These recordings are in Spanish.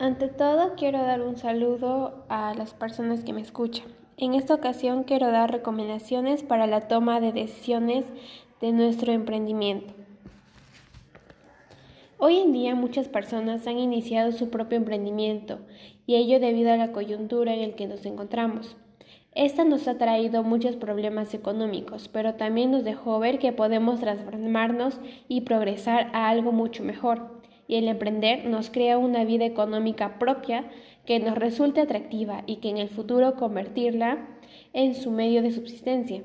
Ante todo, quiero dar un saludo a las personas que me escuchan. En esta ocasión quiero dar recomendaciones para la toma de decisiones de nuestro emprendimiento. Hoy en día muchas personas han iniciado su propio emprendimiento y ello debido a la coyuntura en la que nos encontramos. Esta nos ha traído muchos problemas económicos, pero también nos dejó ver que podemos transformarnos y progresar a algo mucho mejor. Y el emprender nos crea una vida económica propia que nos resulte atractiva y que en el futuro convertirla en su medio de subsistencia.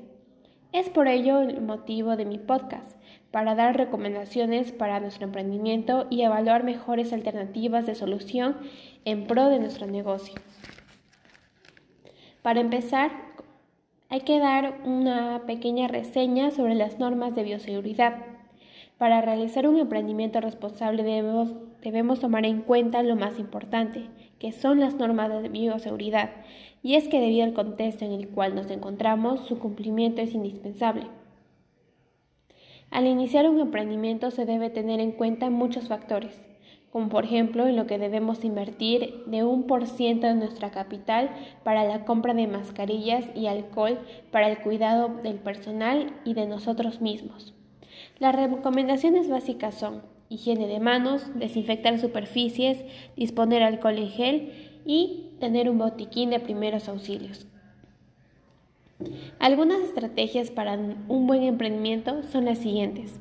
Es por ello el motivo de mi podcast, para dar recomendaciones para nuestro emprendimiento y evaluar mejores alternativas de solución en pro de nuestro negocio. Para empezar, hay que dar una pequeña reseña sobre las normas de bioseguridad. Para realizar un emprendimiento responsable debemos, tomar en cuenta lo más importante, que son las normas de bioseguridad, y es que debido al contexto en el cual nos encontramos, su cumplimiento es indispensable. Al iniciar un emprendimiento se debe tener en cuenta muchos factores, como por ejemplo en lo que debemos invertir de un por ciento de nuestra capital para la compra de mascarillas y alcohol para el cuidado del personal y de nosotros mismos. Las recomendaciones básicas son higiene de manos, desinfectar superficies, disponer alcohol en gel y tener un botiquín de primeros auxilios. Algunas estrategias para un buen emprendimiento son las siguientes.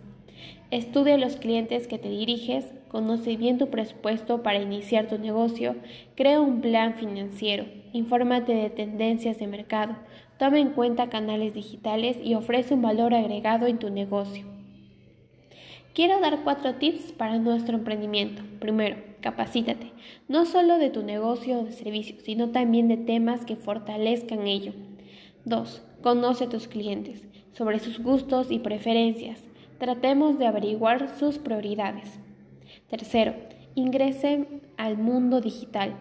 Estudia los clientes que te diriges, conoce bien tu presupuesto para iniciar tu negocio, crea un plan financiero, infórmate de tendencias de mercado, toma en cuenta canales digitales y ofrece un valor agregado en tu negocio. Quiero dar cuatro tips para nuestro emprendimiento. Primero, capacítate, no solo de tu negocio o de servicio, sino también de temas que fortalezcan ello. 2. Conoce a tus clientes sobre sus gustos y preferencias. Tratemos de averiguar sus prioridades. Tercero, ingrese al mundo digital,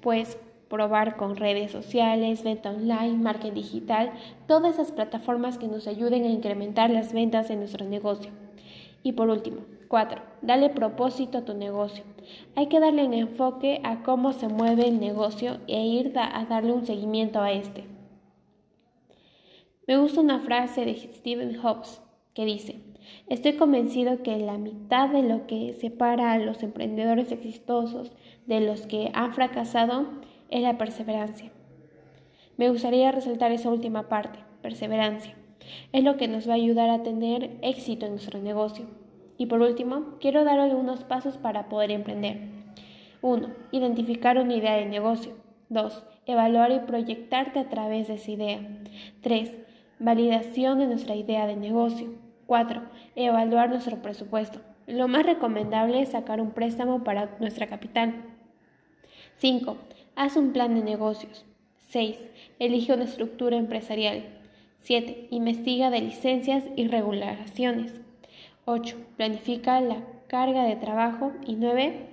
pues probar con redes sociales, venta online, marketing digital, todas esas plataformas que nos ayuden a incrementar las ventas en nuestro negocio. Y por último, cuatro, Dale propósito a tu negocio. Hay que darle un enfoque a cómo se mueve el negocio e ir a darle un seguimiento a este. Me gusta una frase de Stephen Hobbes que dice, estoy convencido que la mitad de lo que separa a los emprendedores exitosos de los que han fracasado es la perseverancia. Me gustaría resaltar esa última parte, perseverancia. Es lo que nos va a ayudar a tener éxito en nuestro negocio. Y por último, quiero dar algunos pasos para poder emprender. 1. Identificar una idea de negocio. 2. Evaluar y proyectarte a través de esa idea. 3. Validación de nuestra idea de negocio. 4. Evaluar nuestro presupuesto. Lo más recomendable es sacar un préstamo para nuestra capital. 5. Haz un plan de negocios. 6. Elige una estructura empresarial. 7. Investiga de licencias y regulaciones. 8. Planifica la carga de trabajo. Y 9.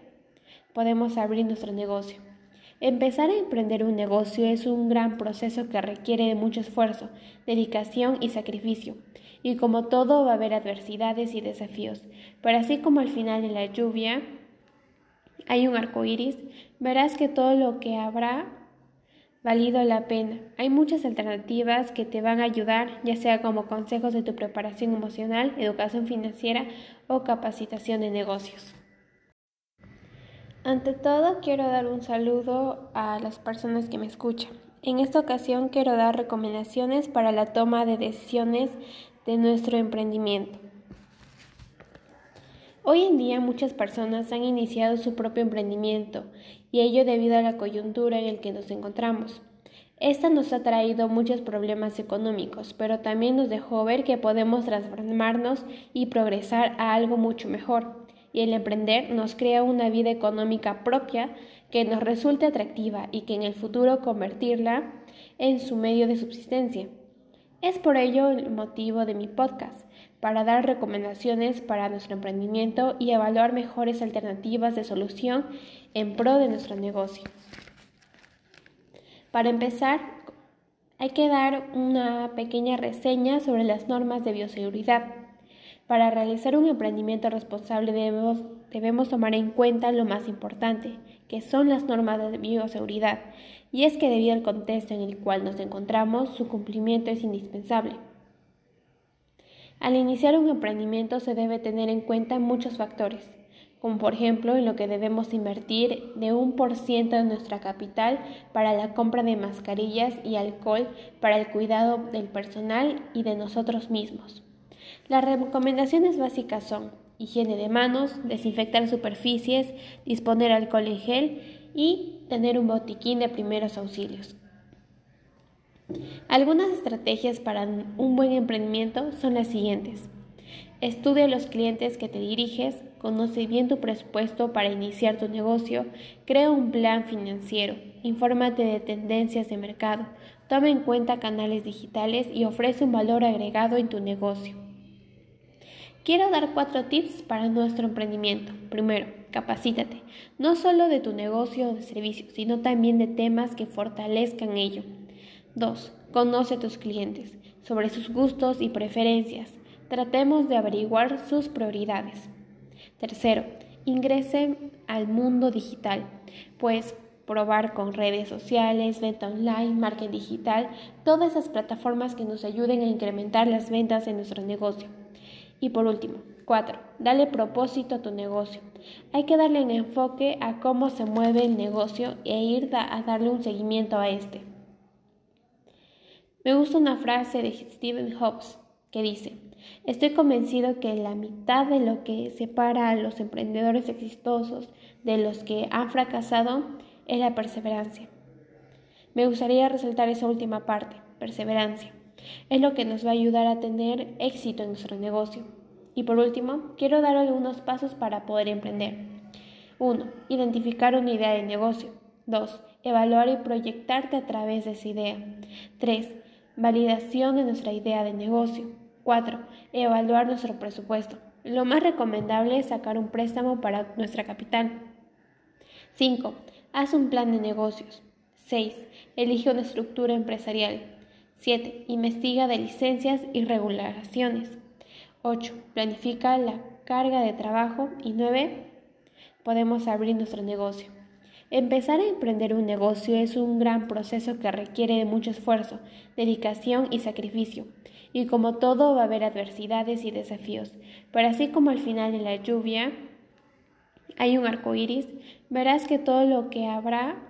Podemos abrir nuestro negocio. Empezar a emprender un negocio es un gran proceso que requiere de mucho esfuerzo, dedicación y sacrificio. Y como todo va a haber adversidades y desafíos. Pero así como al final de la lluvia hay un arco iris, verás que todo lo que habrá valido la pena. Hay muchas alternativas que te van a ayudar, ya sea como consejos de tu preparación emocional, educación financiera o capacitación de negocios. Ante todo, quiero dar un saludo a las personas que me escuchan. En esta ocasión quiero dar recomendaciones para la toma de decisiones de nuestro emprendimiento. Hoy en día muchas personas han iniciado su propio emprendimiento y ello debido a la coyuntura en la que nos encontramos. Esta nos ha traído muchos problemas económicos, pero también nos dejó ver que podemos transformarnos y progresar a algo mucho mejor y el emprender nos crea una vida económica propia que nos resulte atractiva y que en el futuro convertirla en su medio de subsistencia. Es por ello el motivo de mi podcast, para dar recomendaciones para nuestro emprendimiento y evaluar mejores alternativas de solución en pro de nuestro negocio. Para empezar, hay que dar una pequeña reseña sobre las normas de bioseguridad. Para realizar un emprendimiento responsable debemos, tomar en cuenta lo más importante, que son las normas de bioseguridad, y es que debido al contexto en el cual nos encontramos, su cumplimiento es indispensable. Al iniciar un emprendimiento se debe tener en cuenta muchos factores, como por ejemplo en lo que debemos invertir de un por ciento de nuestra capital para la compra de mascarillas y alcohol para el cuidado del personal y de nosotros mismos. Las recomendaciones básicas son higiene de manos, desinfectar superficies, disponer alcohol en gel y tener un botiquín de primeros auxilios. Algunas estrategias para un buen emprendimiento son las siguientes. Estudia los clientes que te diriges, conoce bien tu presupuesto para iniciar tu negocio, crea un plan financiero, infórmate de tendencias de mercado, toma en cuenta canales digitales y ofrece un valor agregado en tu negocio. Quiero dar cuatro tips para nuestro emprendimiento. Primero, capacítate, no solo de tu negocio o de servicio, sino también de temas que fortalezcan ello. 2. Conoce a tus clientes sobre sus gustos y preferencias. Tratemos de averiguar sus prioridades. Tercero, ingrese al mundo digital, pues probar con redes sociales, venta online, marketing digital, todas esas plataformas que nos ayuden a incrementar las ventas en nuestro negocio. Y por último, cuatro, dale propósito a tu negocio. Hay que darle un enfoque a cómo se mueve el negocio e ir a darle un seguimiento a este. Me gusta una frase de Stephen Hobbes que dice, Estoy convencido que la mitad de lo que separa a los emprendedores exitosos de los que han fracasado es la perseverancia. Me gustaría resaltar esa última parte, perseverancia. Es lo que nos va a ayudar a tener éxito en nuestro negocio. Y por último, quiero dar algunos pasos para poder emprender. 1. Identificar una idea de negocio. 2. Evaluar y proyectarte a través de esa idea. 3. Validación de nuestra idea de negocio. 4. Evaluar nuestro presupuesto. Lo más recomendable es sacar un préstamo para nuestra capital. 5. Haz un plan de negocios. 6. Elige una estructura empresarial. 7. Investiga de licencias y regulaciones. 8. Planifica la carga de trabajo. Y 9. Podemos abrir nuestro negocio. Empezar a emprender un negocio es un gran proceso que requiere de mucho esfuerzo, dedicación y sacrificio. Y como todo va a haber adversidades y desafíos. Pero así como al final de la lluvia hay un arco iris, verás que todo lo que habrá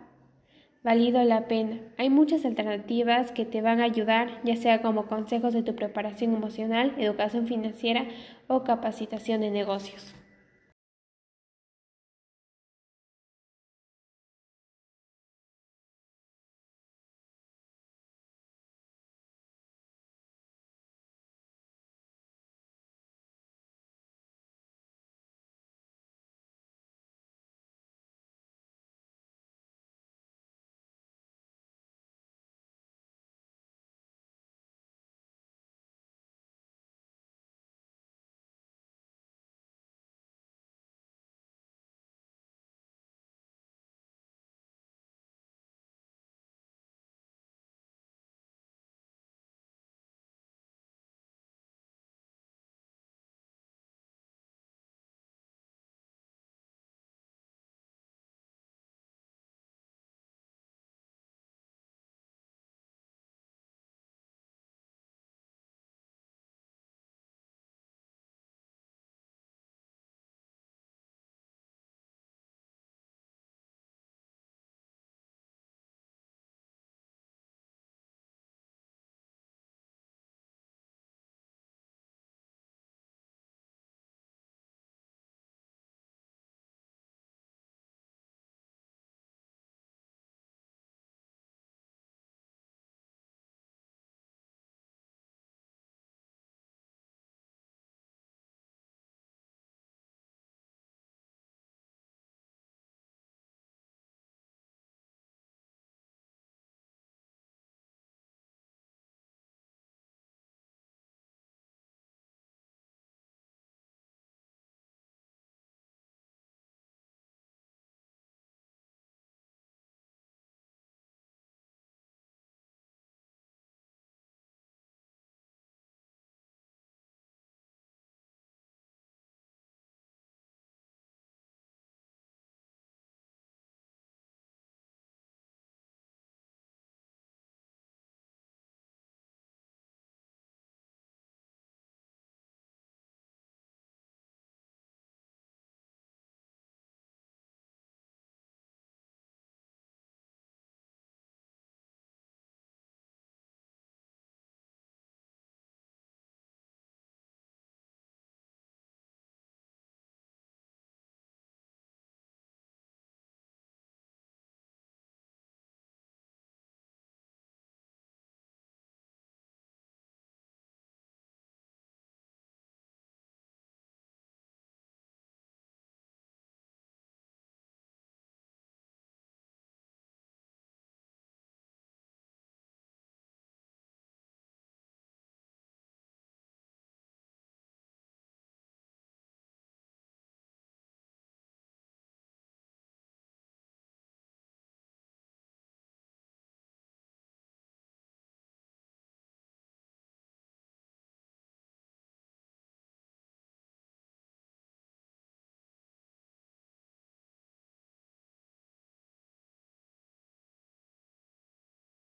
valido la pena. Hay muchas alternativas que te van a ayudar, ya sea como consejos de tu preparación emocional, educación financiera o capacitación de negocios.